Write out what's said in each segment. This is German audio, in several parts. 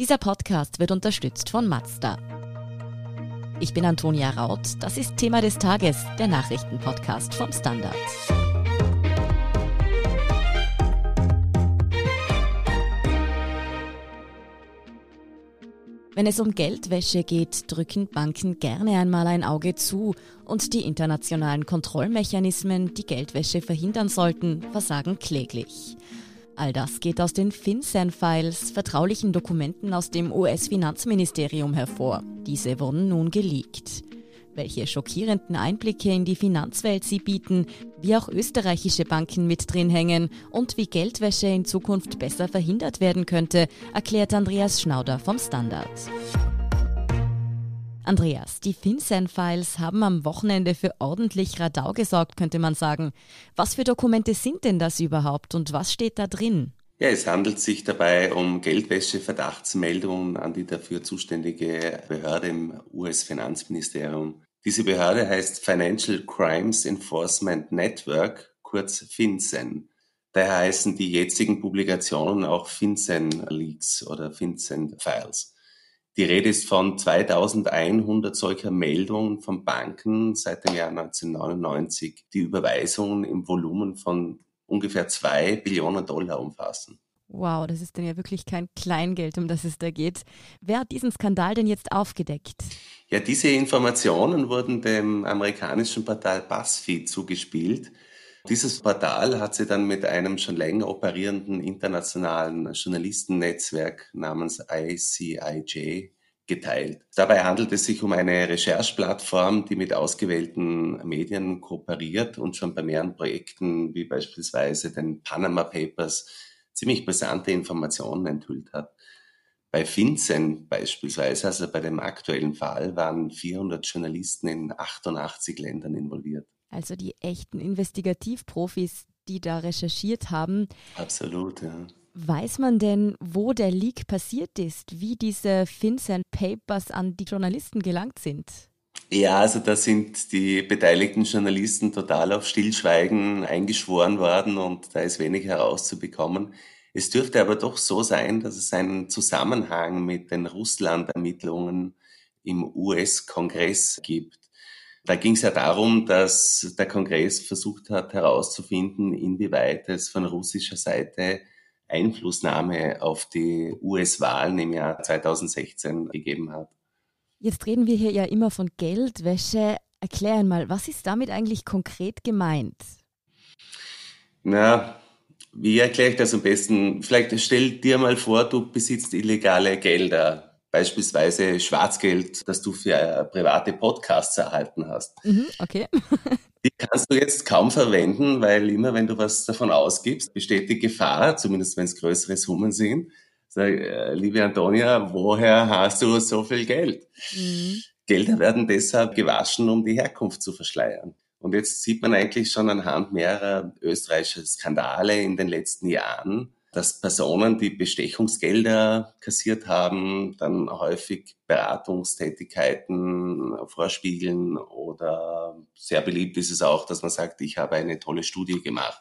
Dieser Podcast wird unterstützt von Mazda. Ich bin Antonia Raut. Das ist Thema des Tages, der Nachrichtenpodcast vom Standard. Wenn es um Geldwäsche geht, drücken Banken gerne einmal ein Auge zu und die internationalen Kontrollmechanismen, die Geldwäsche verhindern sollten, versagen kläglich. All das geht aus den FinCEN-Files, vertraulichen Dokumenten aus dem US-Finanzministerium hervor. Diese wurden nun geleakt. Welche schockierenden Einblicke in die Finanzwelt sie bieten, wie auch österreichische Banken mit drin hängen und wie Geldwäsche in Zukunft besser verhindert werden könnte, erklärt Andreas Schnauder vom Standard. Andreas, die FinCEN-Files haben am Wochenende für ordentlich Radau gesorgt, könnte man sagen. Was für Dokumente sind denn das überhaupt und was steht da drin? Ja, es handelt sich dabei um Geldwäsche-Verdachtsmeldungen an die dafür zuständige Behörde im US-Finanzministerium. Diese Behörde heißt Financial Crimes Enforcement Network, kurz FinCEN. Daher heißen die jetzigen Publikationen auch FinCEN Leaks oder FinCEN Files. Die Rede ist von 2100 solcher Meldungen von Banken seit dem Jahr 1999, die Überweisungen im Volumen von ungefähr zwei Billionen Dollar umfassen. Wow, das ist dann ja wirklich kein Kleingeld, um das es da geht. Wer hat diesen Skandal denn jetzt aufgedeckt? Ja, diese Informationen wurden dem amerikanischen Portal BuzzFeed zugespielt. Dieses Portal hat sie dann mit einem schon länger operierenden internationalen Journalistennetzwerk namens ICIJ geteilt. Dabei handelt es sich um eine Rechercheplattform, die mit ausgewählten Medien kooperiert und schon bei mehreren Projekten wie beispielsweise den Panama Papers ziemlich brisante Informationen enthüllt hat. Bei FinCEN beispielsweise, also bei dem aktuellen Fall, waren 400 Journalisten in 88 Ländern involviert also die echten Investigativprofis, die da recherchiert haben. Absolut, ja. Weiß man denn, wo der Leak passiert ist, wie diese FinCEN Papers an die Journalisten gelangt sind? Ja, also da sind die beteiligten Journalisten total auf Stillschweigen eingeschworen worden und da ist wenig herauszubekommen. Es dürfte aber doch so sein, dass es einen Zusammenhang mit den Russland-Ermittlungen im US-Kongress gibt. Da ging es ja darum, dass der Kongress versucht hat herauszufinden, inwieweit es von russischer Seite Einflussnahme auf die US-Wahlen im Jahr 2016 gegeben hat. Jetzt reden wir hier ja immer von Geldwäsche. Erklär einmal, was ist damit eigentlich konkret gemeint? Na, wie erkläre ich das am besten? Vielleicht stell dir mal vor, du besitzt illegale Gelder beispielsweise Schwarzgeld, das du für äh, private Podcasts erhalten hast. Mhm, okay. die kannst du jetzt kaum verwenden, weil immer wenn du was davon ausgibst, besteht die Gefahr, zumindest wenn es größere Summen sind. Sag, äh, liebe Antonia, woher hast du so viel Geld? Mhm. Gelder werden deshalb gewaschen, um die Herkunft zu verschleiern. Und jetzt sieht man eigentlich schon anhand mehrerer österreichischer Skandale in den letzten Jahren, dass Personen, die Bestechungsgelder kassiert haben, dann häufig Beratungstätigkeiten vorspiegeln oder sehr beliebt ist es auch, dass man sagt, ich habe eine tolle Studie gemacht.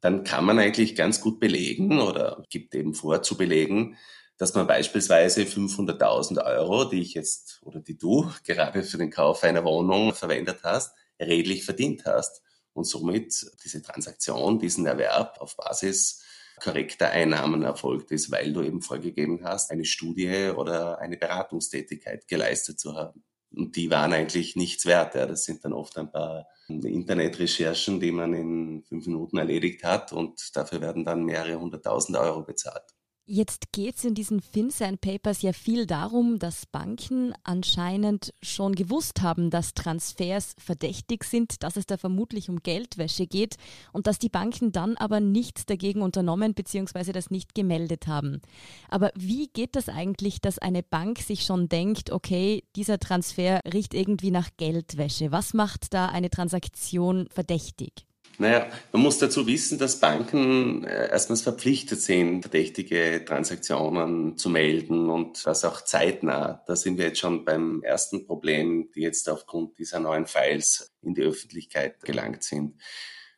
Dann kann man eigentlich ganz gut belegen oder gibt eben vor zu belegen, dass man beispielsweise 500.000 Euro, die ich jetzt oder die du gerade für den Kauf einer Wohnung verwendet hast, redlich verdient hast und somit diese Transaktion, diesen Erwerb auf Basis korrekter Einnahmen erfolgt ist, weil du eben vorgegeben hast, eine Studie oder eine Beratungstätigkeit geleistet zu haben. Und die waren eigentlich nichts wert. Ja. Das sind dann oft ein paar Internetrecherchen, die man in fünf Minuten erledigt hat und dafür werden dann mehrere hunderttausend Euro bezahlt. Jetzt geht es in diesen FinCEN Papers ja viel darum, dass Banken anscheinend schon gewusst haben, dass Transfers verdächtig sind, dass es da vermutlich um Geldwäsche geht und dass die Banken dann aber nichts dagegen unternommen bzw. das nicht gemeldet haben. Aber wie geht das eigentlich, dass eine Bank sich schon denkt, okay, dieser Transfer riecht irgendwie nach Geldwäsche? Was macht da eine Transaktion verdächtig? Naja, man muss dazu wissen, dass Banken äh, erstmals verpflichtet sind, verdächtige Transaktionen zu melden und das auch zeitnah. Da sind wir jetzt schon beim ersten Problem, die jetzt aufgrund dieser neuen Files in die Öffentlichkeit gelangt sind.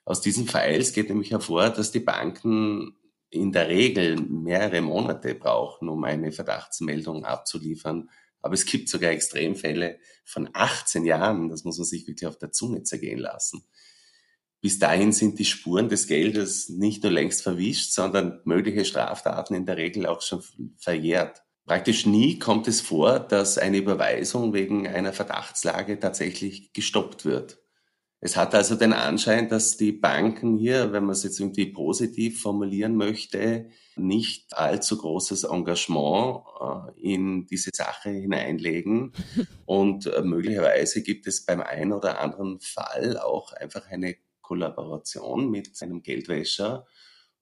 Aus diesen Files geht nämlich hervor, dass die Banken in der Regel mehrere Monate brauchen, um eine Verdachtsmeldung abzuliefern. Aber es gibt sogar Extremfälle von 18 Jahren. Das muss man sich wirklich auf der Zunge zergehen lassen. Bis dahin sind die Spuren des Geldes nicht nur längst verwischt, sondern mögliche Straftaten in der Regel auch schon verjährt. Praktisch nie kommt es vor, dass eine Überweisung wegen einer Verdachtslage tatsächlich gestoppt wird. Es hat also den Anschein, dass die Banken hier, wenn man es jetzt irgendwie positiv formulieren möchte, nicht allzu großes Engagement äh, in diese Sache hineinlegen. Und äh, möglicherweise gibt es beim einen oder anderen Fall auch einfach eine Kollaboration mit einem Geldwäscher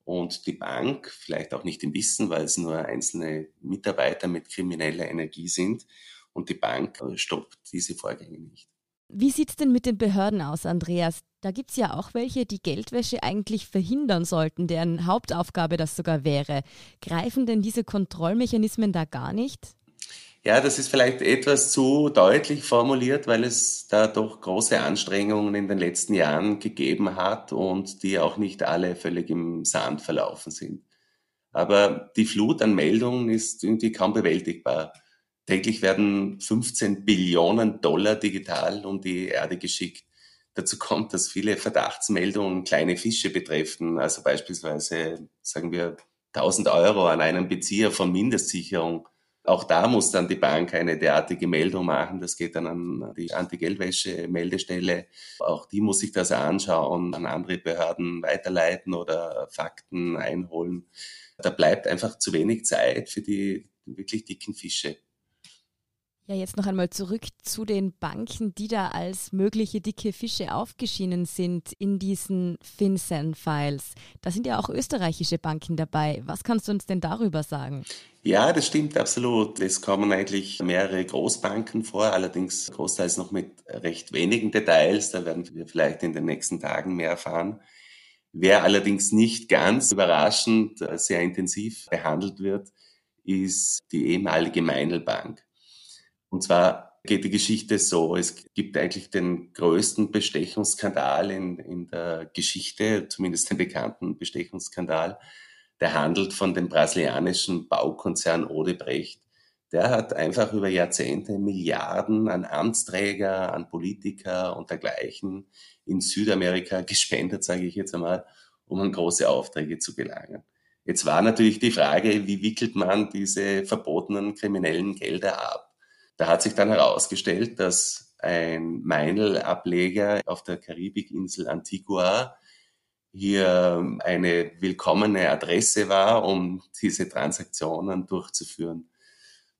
und die Bank, vielleicht auch nicht im Wissen, weil es nur einzelne Mitarbeiter mit krimineller Energie sind, und die Bank äh, stoppt diese Vorgänge nicht. Wie sieht es denn mit den Behörden aus, Andreas? Da gibt es ja auch welche, die Geldwäsche eigentlich verhindern sollten, deren Hauptaufgabe das sogar wäre. Greifen denn diese Kontrollmechanismen da gar nicht? Ja, das ist vielleicht etwas zu deutlich formuliert, weil es da doch große Anstrengungen in den letzten Jahren gegeben hat und die auch nicht alle völlig im Sand verlaufen sind. Aber die Flut an Meldungen ist irgendwie kaum bewältigbar. Täglich werden 15 Billionen Dollar digital um die Erde geschickt. Dazu kommt, dass viele Verdachtsmeldungen kleine Fische betreffen, also beispielsweise, sagen wir, 1000 Euro an einen Bezieher von Mindestsicherung. Auch da muss dann die Bank eine derartige Meldung machen. Das geht dann an die Anti-Geldwäsche-Meldestelle. Auch die muss sich das anschauen, an andere Behörden weiterleiten oder Fakten einholen. Da bleibt einfach zu wenig Zeit für die wirklich dicken Fische. Ja, jetzt noch einmal zurück zu den Banken, die da als mögliche dicke Fische aufgeschienen sind in diesen FinCEN-Files. Da sind ja auch österreichische Banken dabei. Was kannst du uns denn darüber sagen? Ja, das stimmt absolut. Es kommen eigentlich mehrere Großbanken vor, allerdings großteils noch mit recht wenigen Details. Da werden wir vielleicht in den nächsten Tagen mehr erfahren. Wer allerdings nicht ganz überraschend sehr intensiv behandelt wird, ist die ehemalige Meinl-Bank. Und zwar geht die Geschichte so, es gibt eigentlich den größten Bestechungsskandal in, in der Geschichte, zumindest den bekannten Bestechungsskandal. Der handelt von dem brasilianischen Baukonzern Odebrecht. Der hat einfach über Jahrzehnte Milliarden an Amtsträger, an Politiker und dergleichen in Südamerika gespendet, sage ich jetzt einmal, um an große Aufträge zu gelangen. Jetzt war natürlich die Frage, wie wickelt man diese verbotenen kriminellen Gelder ab? Da hat sich dann herausgestellt, dass ein Meinl-Ableger auf der Karibikinsel Antigua hier eine willkommene Adresse war, um diese Transaktionen durchzuführen.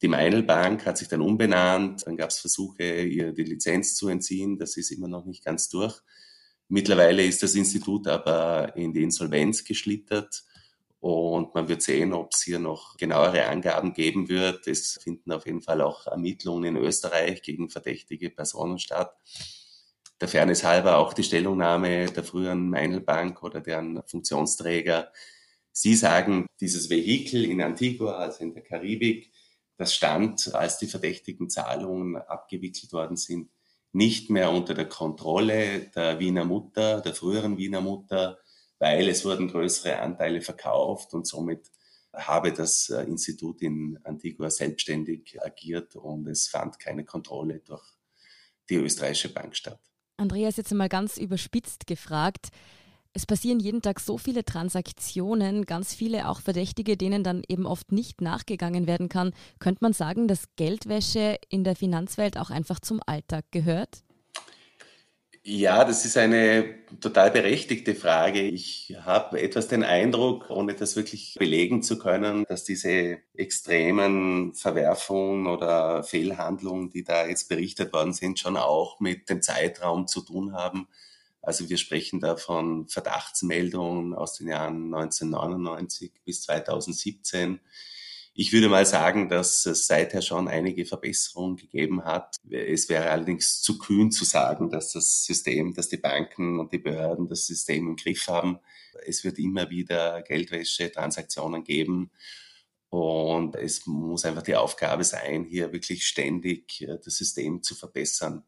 Die Meinl Bank hat sich dann umbenannt, dann gab es Versuche, ihr die Lizenz zu entziehen, das ist immer noch nicht ganz durch. Mittlerweile ist das Institut aber in die Insolvenz geschlittert und man wird sehen, ob es hier noch genauere Angaben geben wird. Es finden auf jeden Fall auch Ermittlungen in Österreich gegen verdächtige Personen statt. Der Fairness halber auch die Stellungnahme der früheren Meinl-Bank oder deren Funktionsträger. Sie sagen, dieses Vehikel in Antigua, also in der Karibik, das stand, als die verdächtigen Zahlungen abgewickelt worden sind, nicht mehr unter der Kontrolle der Wiener Mutter, der früheren Wiener Mutter, weil es wurden größere Anteile verkauft und somit habe das äh, Institut in Antigua selbstständig agiert und es fand keine Kontrolle durch die österreichische Bank statt. Andreas, jetzt einmal ganz überspitzt gefragt. Es passieren jeden Tag so viele Transaktionen, ganz viele auch Verdächtige, denen dann eben oft nicht nachgegangen werden kann. Könnte man sagen, dass Geldwäsche in der Finanzwelt auch einfach zum Alltag gehört? Ja, das ist eine total berechtigte Frage. Ich habe etwas den Eindruck, ohne das wirklich belegen zu können, dass diese extremen Verwerfungen oder Fehlhandlungen, die da jetzt berichtet worden sind, schon auch mit dem Zeitraum zu tun haben. Also wir sprechen da von Verdachtsmeldungen aus den Jahren 1999 bis 2017 ich würde mal sagen, dass es seither schon einige Verbesserungen gegeben hat. Es wäre allerdings zu kühn zu sagen, dass das System, dass die Banken und die Behörden das System im Griff haben. Es wird immer wieder Geldwäsche-Transaktionen geben. Und es muss einfach die Aufgabe sein, hier wirklich ständig äh, das System zu verbessern.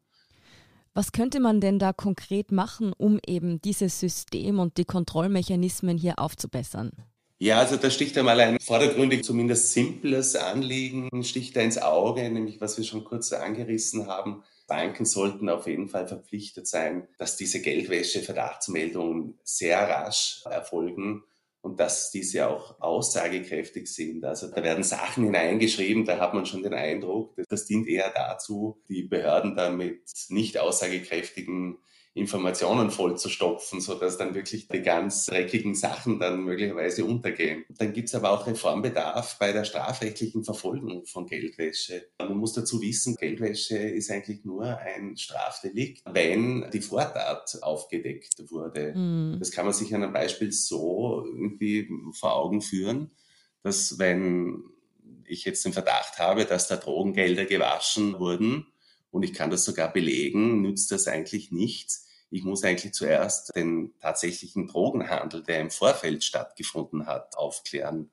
Was könnte man denn da konkret machen, um eben dieses System und die Kontrollmechanismen hier aufzubessern? Ja, also da sticht einmal ein vordergründig zumindest simples Anliegen, sticht da ins Auge, nämlich was wir schon kurz angerissen haben. Banken sollten auf jeden Fall verpflichtet sein, dass diese Geldwäsche-Verdachtsmeldungen sehr rasch erfolgen und dass diese auch aussagekräftig sind. Also da werden Sachen hineingeschrieben, da hat man schon den Eindruck, das dient eher dazu, die Behörden damit nicht aussagekräftigen Informationen vollzustopfen, sodass dann wirklich die ganz dreckigen Sachen dann möglicherweise untergehen. Dann gibt es aber auch Reformbedarf bei der strafrechtlichen Verfolgung von Geldwäsche. Man muss dazu wissen, Geldwäsche ist eigentlich nur ein Strafdelikt, wenn die Vortat aufgedeckt wurde. Mhm. Das kann man sich an einem Beispiel so irgendwie vor Augen führen, dass wenn ich jetzt den Verdacht habe, dass da Drogengelder gewaschen wurden, und ich kann das sogar belegen, nützt das eigentlich nichts. Ich muss eigentlich zuerst den tatsächlichen Drogenhandel, der im Vorfeld stattgefunden hat, aufklären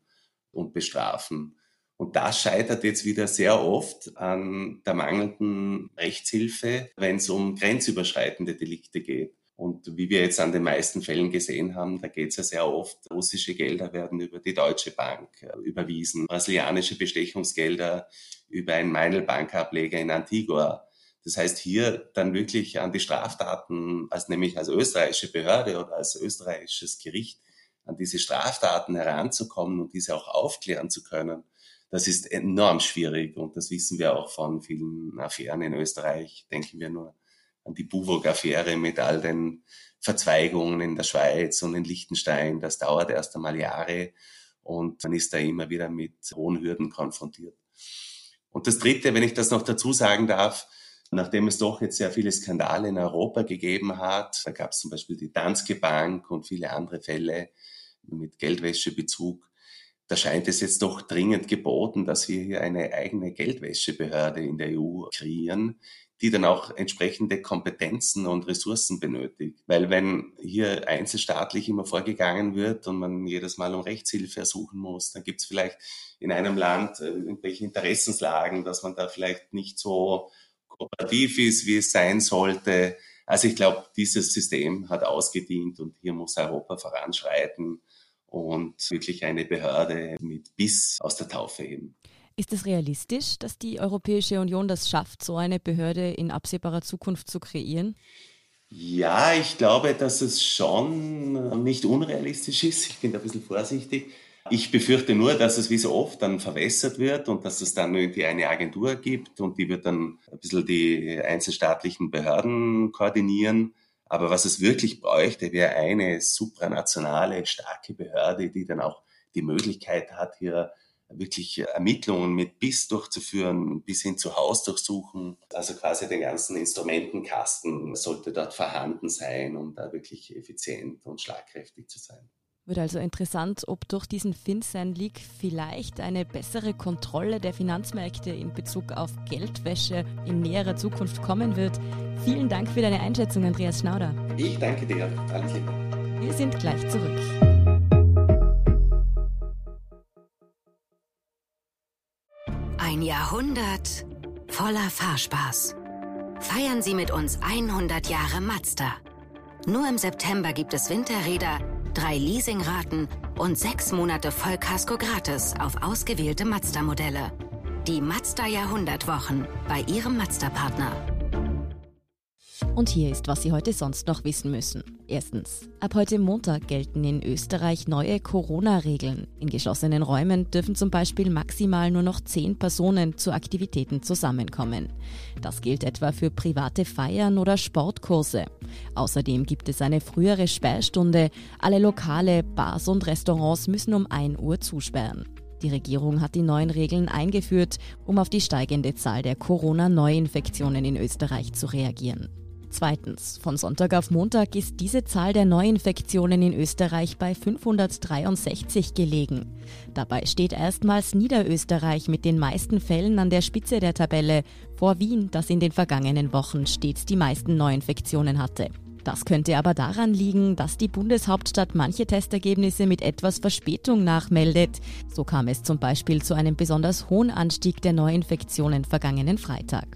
und bestrafen. Und das scheitert jetzt wieder sehr oft an der mangelnden Rechtshilfe, wenn es um grenzüberschreitende Delikte geht. Und wie wir jetzt an den meisten Fällen gesehen haben, da geht es ja sehr oft, russische Gelder werden über die Deutsche Bank äh, überwiesen, brasilianische Bestechungsgelder über einen Meinl-Bankableger in Antigua. Das heißt, hier dann wirklich an die Straftaten, als nämlich als österreichische Behörde oder als österreichisches Gericht, an diese Straftaten heranzukommen und diese auch aufklären zu können, das ist enorm schwierig. Und das wissen wir auch von vielen Affären in Österreich. Denken wir nur an die Buwog-Affäre mit all den Verzweigungen in der Schweiz und in Liechtenstein. Das dauert erst einmal Jahre und man ist da immer wieder mit hohen Hürden konfrontiert. Und das Dritte, wenn ich das noch dazu sagen darf, nachdem es doch jetzt sehr viele Skandale in Europa gegeben hat, da gab es zum Beispiel die Danske Bank und viele andere Fälle mit Geldwäschebezug, da scheint es jetzt doch dringend geboten, dass wir hier eine eigene Geldwäschebehörde in der EU kreieren, die dann auch entsprechende Kompetenzen und Ressourcen benötigt. Weil wenn hier einzelstaatlich immer vorgegangen wird und man jedes Mal um Rechtshilfe ersuchen muss, dann gibt es vielleicht in einem Land äh, irgendwelche Interessenslagen, dass man da vielleicht nicht so kooperativ ist, wie es sein sollte. Also ich glaube, dieses System hat ausgedient und hier muss Europa voranschreiten und wirklich eine Behörde mit Biss aus der Taufe heben. Ist es realistisch, dass die Europäische Union das schafft, so eine Behörde in absehbarer Zukunft zu kreieren? Ja, ich glaube, dass es schon nicht unrealistisch ist. Ich bin da ein bisschen vorsichtig. Ich befürchte nur, dass es wie so oft dann verwässert wird und dass es dann irgendwie eine Agentur gibt und die wird dann ein bisschen die einzelstaatlichen Behörden koordinieren. Aber was es wirklich bräuchte, wäre eine supranationale, starke Behörde, die dann auch die Möglichkeit hat, hier wirklich Ermittlungen mit BIS durchzuführen, bis hin zu Hausdurchsuchen. Also quasi den ganzen Instrumentenkasten sollte dort vorhanden sein, um da wirklich effizient und schlagkräftig zu sein. Wird also interessant, ob durch diesen FinCEN-Leak vielleicht eine bessere Kontrolle der Finanzmärkte in Bezug auf Geldwäsche in näherer Zukunft kommen wird. Vielen Dank für deine Einschätzung, Andreas Schnauder. Ich danke dir. Alles Liebe. Wir sind gleich zurück. Ein Jahrhundert voller Fahrspaß. Feiern Sie mit uns 100 Jahre Mazda. Nur im September gibt es Winterräder, drei Leasingraten und sechs Monate Vollkasko gratis auf ausgewählte Mazda-Modelle. Die Mazda Jahrhundertwochen bei Ihrem Mazda-Partner. Und hier ist, was Sie heute sonst noch wissen müssen. Erstens. Ab heute Montag gelten in Österreich neue Corona-Regeln. In geschlossenen Räumen dürfen zum Beispiel maximal nur noch zehn Personen zu Aktivitäten zusammenkommen. Das gilt etwa für private Feiern oder Sportkurse. Außerdem gibt es eine frühere Sperrstunde. Alle Lokale, Bars und Restaurants müssen um 1 Uhr zusperren. Die Regierung hat die neuen Regeln eingeführt, um auf die steigende Zahl der Corona-Neuinfektionen in Österreich zu reagieren. Zweitens, von Sonntag auf Montag ist diese Zahl der Neuinfektionen in Österreich bei 563 gelegen. Dabei steht erstmals Niederösterreich mit den meisten Fällen an der Spitze der Tabelle, vor Wien, das in den vergangenen Wochen stets die meisten Neuinfektionen hatte. Das könnte aber daran liegen, dass die Bundeshauptstadt manche Testergebnisse mit etwas Verspätung nachmeldet. So kam es zum Beispiel zu einem besonders hohen Anstieg der Neuinfektionen vergangenen Freitag.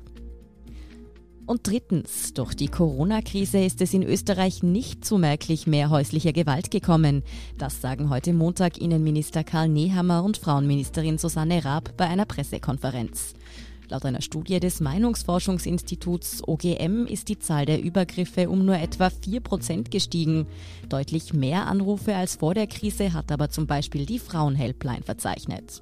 Und drittens, durch die Corona-Krise ist es in Österreich nicht zu merklich mehr häuslicher Gewalt gekommen. Das sagen heute Montag Innenminister Karl Nehammer und Frauenministerin Susanne Raab bei einer Pressekonferenz. Laut einer Studie des Meinungsforschungsinstituts OGM ist die Zahl der Übergriffe um nur etwa 4 Prozent gestiegen. Deutlich mehr Anrufe als vor der Krise hat aber zum Beispiel die Frauenhelpline verzeichnet.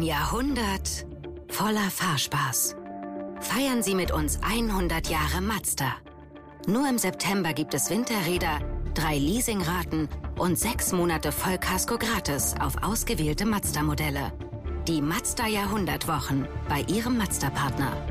Ein Jahrhundert voller Fahrspaß. Feiern Sie mit uns 100 Jahre Mazda. Nur im September gibt es Winterräder, drei Leasingraten und sechs Monate Vollkasko gratis auf ausgewählte Mazda-Modelle. Die Mazda Jahrhundertwochen bei Ihrem Mazda-Partner.